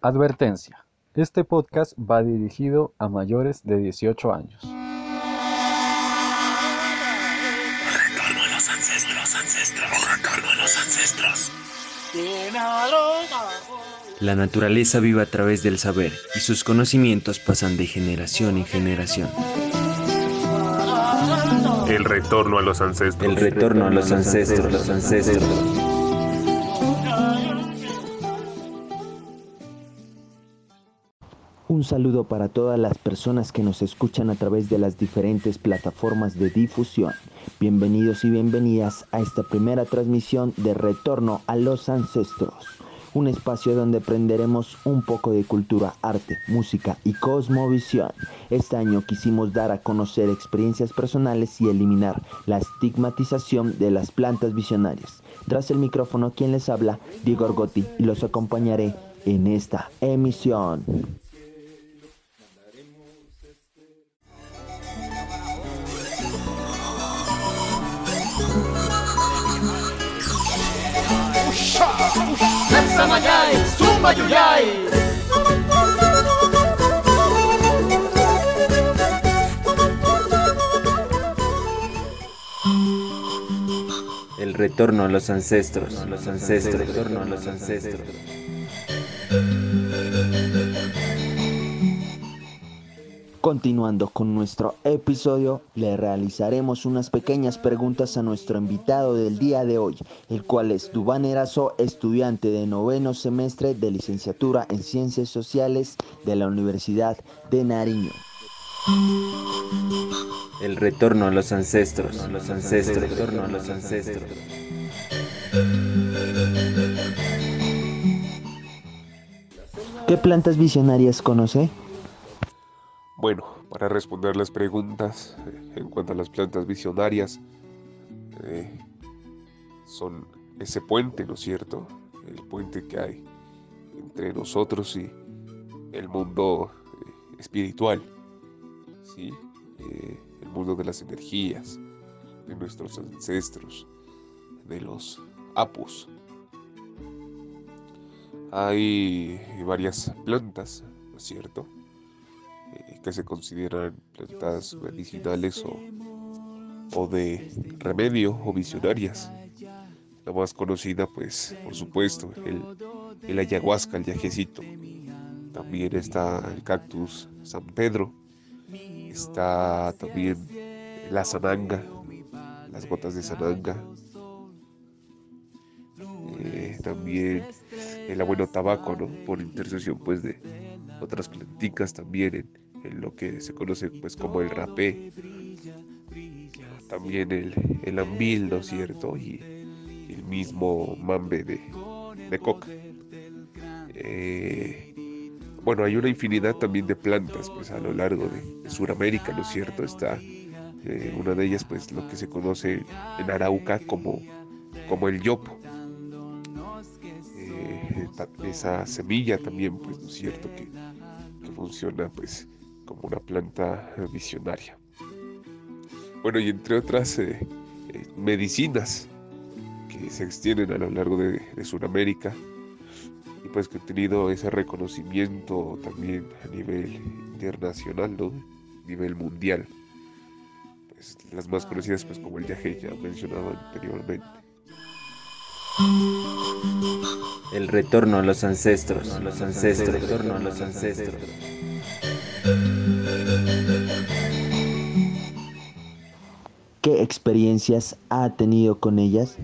Advertencia. Este podcast va dirigido a mayores de 18 años. Retorno a los ancestros, ancestros. Retorno a los ancestros. La naturaleza vive a través del saber y sus conocimientos pasan de generación en generación. El retorno a los ancestros. El retorno a los ancestros, los ancestros. Un saludo para todas las personas que nos escuchan a través de las diferentes plataformas de difusión. Bienvenidos y bienvenidas a esta primera transmisión de Retorno a los Ancestros, un espacio donde aprenderemos un poco de cultura, arte, música y cosmovisión. Este año quisimos dar a conocer experiencias personales y eliminar la estigmatización de las plantas visionarias. Tras el micrófono, quien les habla, Diego Argotti, y los acompañaré en esta emisión. El retorno a los ancestros, los ancestros, retorno a los ancestros. Continuando con nuestro episodio, le realizaremos unas pequeñas preguntas a nuestro invitado del día de hoy, el cual es Dubán Erazo, estudiante de noveno semestre de licenciatura en Ciencias Sociales de la Universidad de Nariño. El retorno a los ancestros, los ancestros, el retorno a los ancestros. ¿Qué plantas visionarias conoce? Bueno, para responder las preguntas eh, en cuanto a las plantas visionarias, eh, son ese puente, ¿no es cierto? El puente que hay entre nosotros y el mundo eh, espiritual, ¿sí? el mundo de las energías, de nuestros ancestros, de los apus. Hay varias plantas, ¿no es cierto? Que se consideran plantas medicinales o, o de remedio o visionarias. La más conocida, pues, por supuesto, el, el ayahuasca, el yajecito. También está el cactus San Pedro. Está también la sananga, las gotas de sananga. Eh, también el abuelo tabaco, ¿no? Por intercesión, pues, de otras planticas también en, en lo que se conoce, pues, como el rapé. También el, el ambil, ¿no es cierto? Y el mismo mambe de, de coca. Eh, bueno, hay una infinidad también de plantas pues a lo largo de, de Sudamérica, ¿no es cierto? Está eh, una de ellas pues lo que se conoce en Arauca como, como el yopo. Eh, esa semilla también pues, ¿no es cierto? Que, que funciona pues como una planta visionaria. Bueno, y entre otras eh, eh, medicinas que se extienden a lo largo de, de Sudamérica, y pues que han tenido ese reconocimiento también a nivel internacional, ¿no? A nivel mundial. Pues, las más conocidas pues como el yaje ya mencionado anteriormente. El retorno a los ancestros, los ancestros, el retorno a los ancestros. ¿Qué experiencias ha tenido con ellas?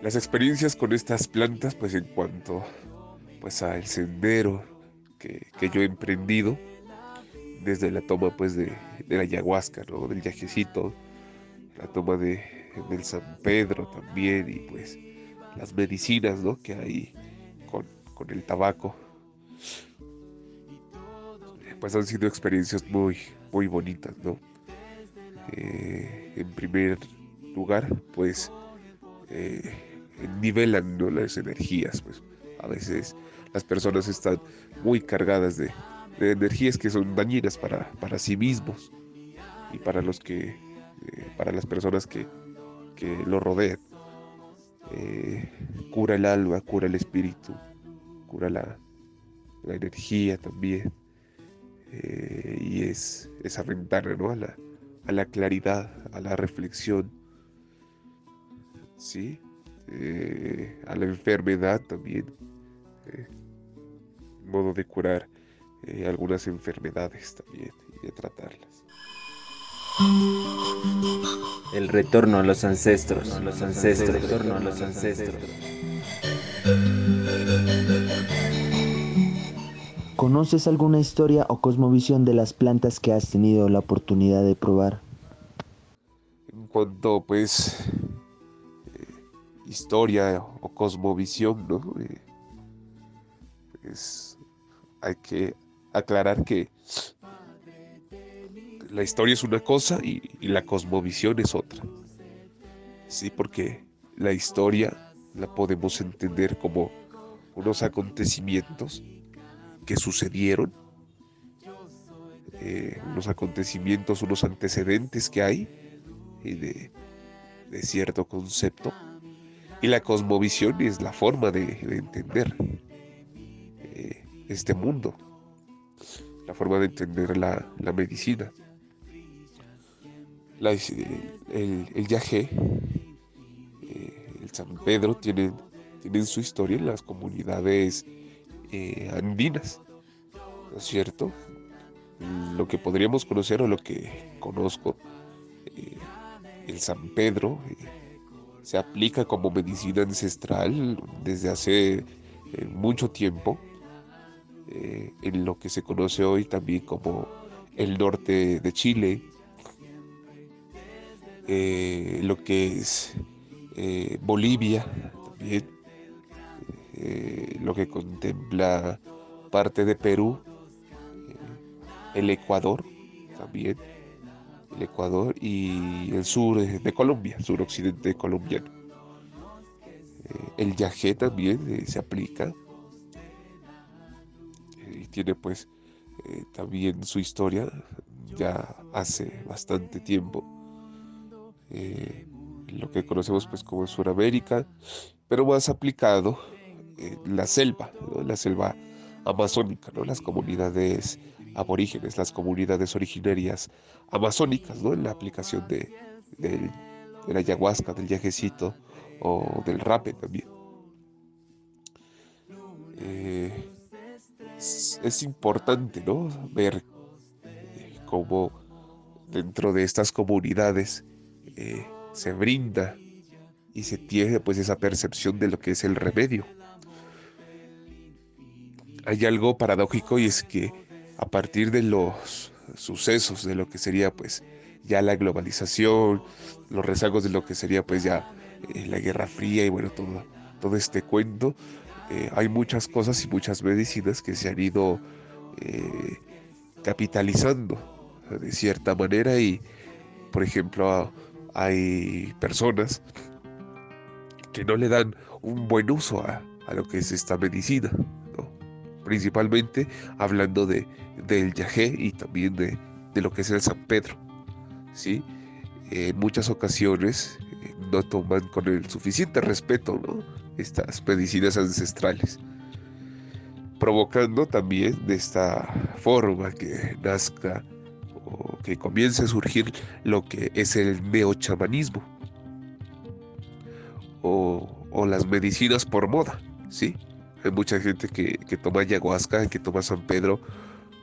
Las experiencias con estas plantas, pues en cuanto pues al sendero que, que yo he emprendido, desde la toma pues de, de la ayahuasca, ¿no? del yajecito, la toma de, del San Pedro también y pues las medicinas ¿no? que hay con, con el tabaco. Pues han sido experiencias muy, muy bonitas, ¿no? Eh, en primer lugar, pues eh, nivelan ¿no? las energías, pues a veces las personas están muy cargadas de, energías que son dañinas para, para sí mismos y para los que eh, para las personas que, que lo rodean Eh, cura el alma cura el espíritu cura la, la energía también. Y es esa ventana ¿no? a, la, a la claridad, a la reflexión. ¿Sí? Eh, a la enfermedad también. Eh, modo de curar algunas enfermedades también y de tratarlas. El retorno a los ancestros, retorno a los ancestros. ¿Conoces alguna historia o cosmovisión de las plantas que has tenido la oportunidad de probar? En cuanto pues eh, historia o cosmovisión, ¿no? Eh, pues hay que aclarar que la historia es una cosa y, la cosmovisión es otra. Sí, porque la historia la podemos entender como unos acontecimientos que sucedieron, eh, unos acontecimientos, unos antecedentes que hay de, cierto concepto. Y la cosmovisión es la forma de, entender eh, este mundo, la forma de entender la medicina el, el Yajé, eh, el San Pedro, tienen, tienen su historia en las comunidades eh, andinas, ¿no es cierto? Lo que podríamos conocer o lo que conozco, eh, el San Pedro se aplica como medicina ancestral desde hace mucho tiempo en lo que se conoce hoy también como el norte de Chile, eh, lo que es eh, Bolivia también, eh, lo que contempla parte de Perú, el Ecuador también, el Ecuador y el sur de Colombia, el suroccidente colombiano. el yagé también se aplica y tiene pues también su historia ya hace bastante tiempo eh, lo que conocemos pues como Suramérica, pero más aplicado en la selva, la selva amazónica, ¿no? las comunidades aborígenes, las comunidades originarias amazónicas, ¿no? en la aplicación de, la ayahuasca, del yajecito o del rape también. Eh, es, importante ¿no? ver eh, cómo dentro de estas comunidades eh, se brinda y se tiene pues esa percepción de lo que es el remedio. Hay algo paradójico y es que a partir de los sucesos de lo que sería pues ya la globalización, los rezagos de lo que sería pues ya eh, la Guerra Fría y bueno, todo, todo este cuento, eh, hay muchas cosas y muchas medicinas que se han ido capitalizando de cierta manera y por ejemplo hay personas que no le dan un buen uso a, lo que es esta medicina, principalmente hablando de, del yagé y también de, lo que es el San Pedro. ¿sí? En muchas ocasiones eh, no toman con el suficiente respeto estas medicinas ancestrales, provocando también de esta forma que nazca que comience a surgir lo que es el neochamanismo o, o las medicinas por moda, ¿sí? Hay mucha gente que, toma ayahuasca, que toma San Pedro,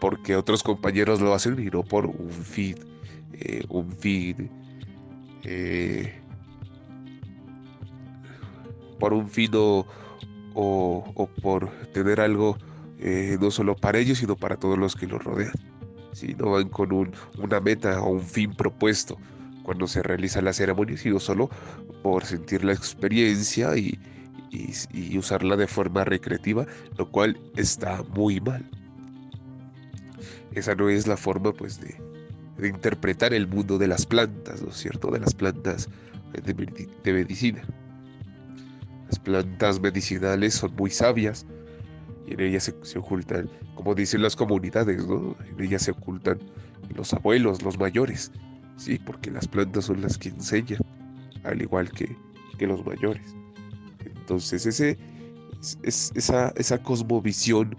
porque otros compañeros lo hacen y no por un fin, eh, un fin, eh, por un fin o, o, por tener algo eh, no solo para ellos, sino para todos los que los rodean. Si no van con una meta o un fin propuesto cuando se realiza la ceremonia, sino solo por sentir la experiencia y, usarla de forma recreativa, lo cual está muy mal. Esa no es la forma pues de, interpretar el mundo de las plantas, ¿no es cierto? De las plantas de medicina. Las plantas medicinales son muy sabias, y en ella se, ocultan, como dicen las comunidades, ¿no? En ella se ocultan los abuelos, los mayores, sí, porque las plantas son las que enseñan, al igual que, los mayores. Entonces, ese, es, esa, esa cosmovisión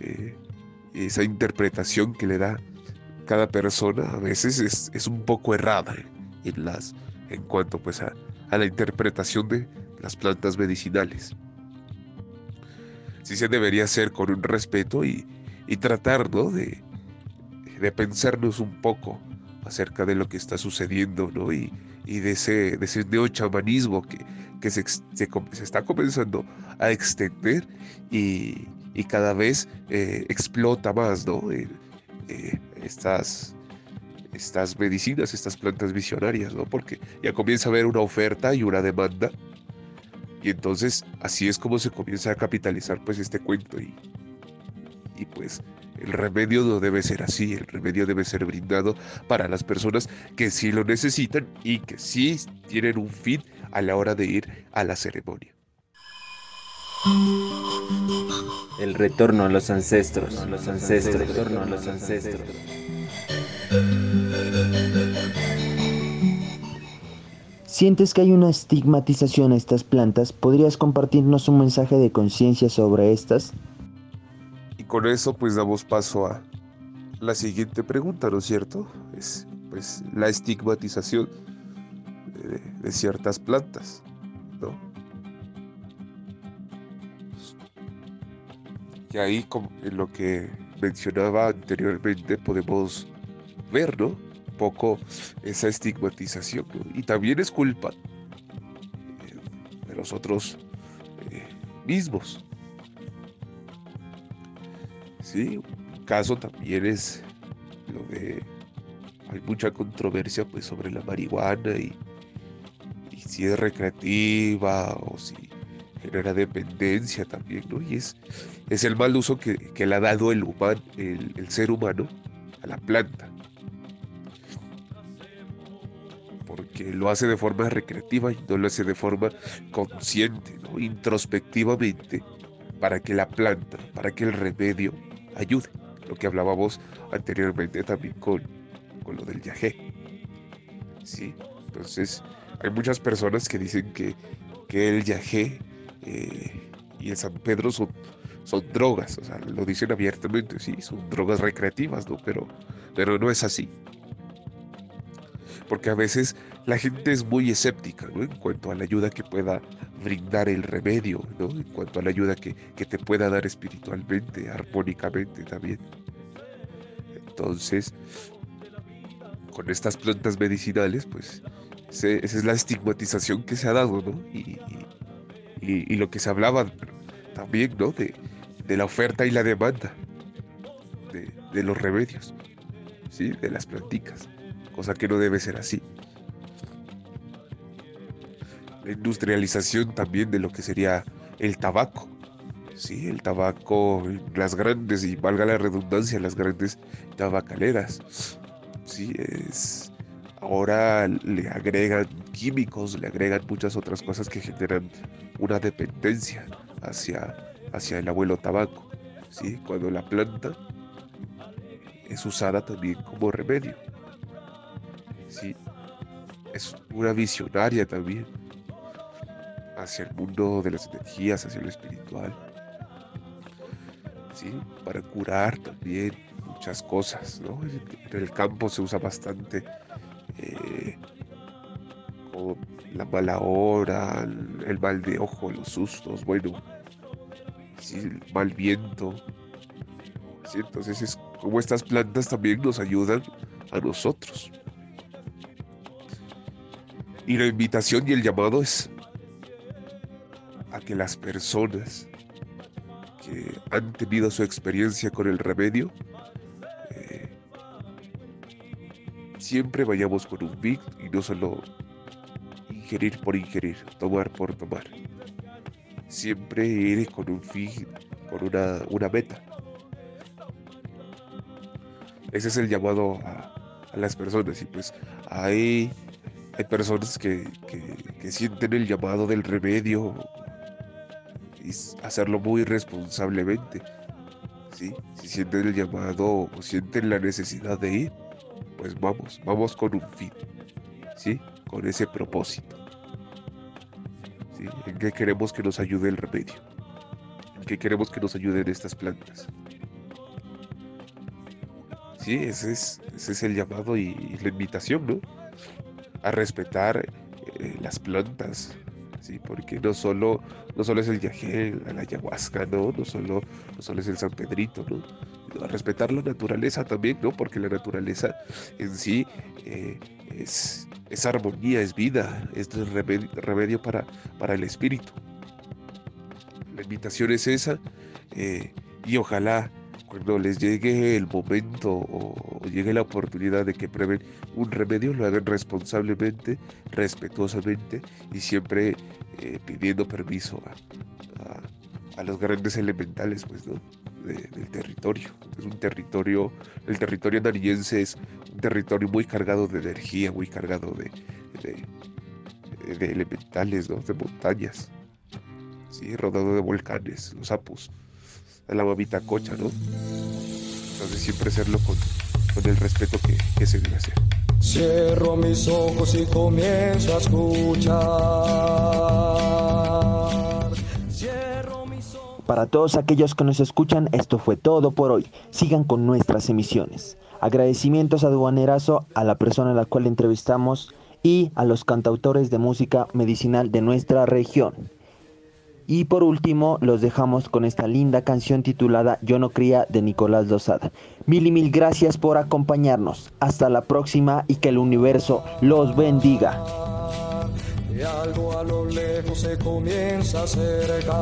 eh, esa interpretación que le da cada persona a veces es, es un poco errada en, las, en cuanto pues a, a la interpretación de las plantas medicinales. Sí se debería hacer con un respeto y, y tratar ¿no? de, de pensarnos un poco acerca de lo que está sucediendo ¿no? y, y de ese, de ese neochamanismo que, que se, se, está comenzando a extender y, y cada vez eh, explota más ¿no? Eh, eh, estas, estas medicinas, estas plantas visionarias, ¿no? porque ya comienza a haber una oferta y una demanda y entonces así es como se comienza a capitalizar pues este cuento y, y pues el remedio no debe ser así, el remedio debe ser brindado para las personas que sí lo necesitan y que sí tienen un fin a la hora de ir a la ceremonia. El retorno a los ancestros, los ancestros, el retorno a los ancestros. ¿Sientes que hay una estigmatización a estas plantas? ¿Podrías compartirnos un mensaje de conciencia sobre estas? Con eso pues damos paso a la siguiente pregunta, ¿no es cierto? Es pues la estigmatización de, ciertas plantas, ¿no? Y ahí como en lo que mencionaba anteriormente podemos ver, ¿no? Un poco esa estigmatización. Y también es culpa eh, de los otros eh, mismos. Sí, un caso también es lo de hay mucha controversia pues sobre la marihuana y, y si es recreativa o si genera dependencia también, ¿no? Y es, es el mal uso que, que le ha dado el, human, el, el ser humano a la planta. Porque lo hace de forma recreativa y no lo hace de forma consciente, ¿no? introspectivamente, para que la planta, para que el remedio ayude. Lo que hablábamos anteriormente también con, con lo del yagé. ¿Sí? Entonces, hay muchas personas que dicen que, que el yagé eh, y el San Pedro son, son drogas, o sea, lo dicen abiertamente, sí, son drogas recreativas, ¿no? Pero, pero no es así. Porque a veces la gente es muy escéptica, ¿no? En cuanto a la ayuda que pueda brindar el remedio, ¿no? En cuanto a la ayuda que, que te pueda dar espiritualmente, armónicamente también. Entonces, con estas plantas medicinales, pues, esa es la estigmatización que se ha dado, ¿no? Y, y, lo que se hablaba también, ¿no? De, de la oferta y la demanda de, de, los remedios, ¿sí? De las planticas, cosa que no debe ser así. La industrialización también de lo que sería el tabaco, ¿sí? El tabaco, las grandes, y valga la redundancia, las grandes tabacaleras, ¿sí? Es ahora le agregan químicos, le agregan muchas otras cosas que generan una dependencia hacia, hacia el abuelo tabaco, ¿sí? cuando la planta es usada también como remedio. ¿Sí? Es una visionaria también hacia el mundo de las energías, hacia lo espiritual. ¿sí? Para curar también muchas cosas. ¿no? En el campo se usa bastante eh, con la mala hora, el, el, mal de ojo, los sustos, bueno, sí, el mal viento. ¿sí? Entonces es como estas plantas también nos ayudan a nosotros. Y la invitación y el llamado es a que las personas que han tenido su experiencia con el remedio siempre vayamos con un big y no solo ingerir por ingerir, tomar por tomar. Siempre ir con un fin, con una, una meta. Ese es el llamado a, a las personas y pues hay, hay personas que, que, sienten el llamado del remedio y hacerlo muy responsablemente. ¿sí? Si sienten el llamado o sienten la necesidad de ir, pues vamos, vamos con un fin, ¿sí? Con ese propósito. ¿sí? ¿En qué queremos que nos ayude el remedio? ¿En qué queremos que nos ayuden estas plantas? Sí, ese es, ese es el llamado y, la invitación, ¿no? A respetar eh, las plantas, ¿sí? Porque no solo, no solo es el yagé, la ayahuasca, ¿no? No solo, no solo es el San Pedrito, ¿no? A respetar la naturaleza también, ¿no? Porque la naturaleza en sí eh, es, es, armonía, es vida, es remedio, para, para el espíritu. La invitación es esa eh, y ojalá cuando les llegue el momento o, llegue la oportunidad de que prueben un remedio, lo hagan responsablemente, respetuosamente y siempre eh, pidiendo permiso a, los grandes elementales pues, del territorio. Es un territorio, el territorio nariñense es un territorio muy cargado de energía, muy cargado de, elementales, de montañas, ¿sí? rodado de volcanes, los apus la mamita cocha, ¿no? Entonces siempre hacerlo con, el respeto que, se debe hacer. Cierro mis ojos y comienzo a escuchar. Para todos aquellos que nos escuchan, esto fue todo por hoy. Sigan con nuestras emisiones. Agradecimientos a Duanerazo, a la persona a la cual entrevistamos y a los cantautores de música medicinal de nuestra región. Y por último, los dejamos con esta linda canción titulada Yo no cría de Nicolás Lozada. Mil y mil gracias por acompañarnos. Hasta la próxima y que el universo los bendiga. Y algo a lo lejos se comienza a acercar.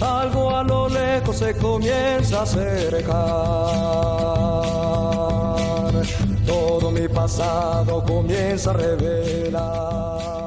Algo a lo lejos se comienza a acercar. Todo mi pasado comienza a revelar.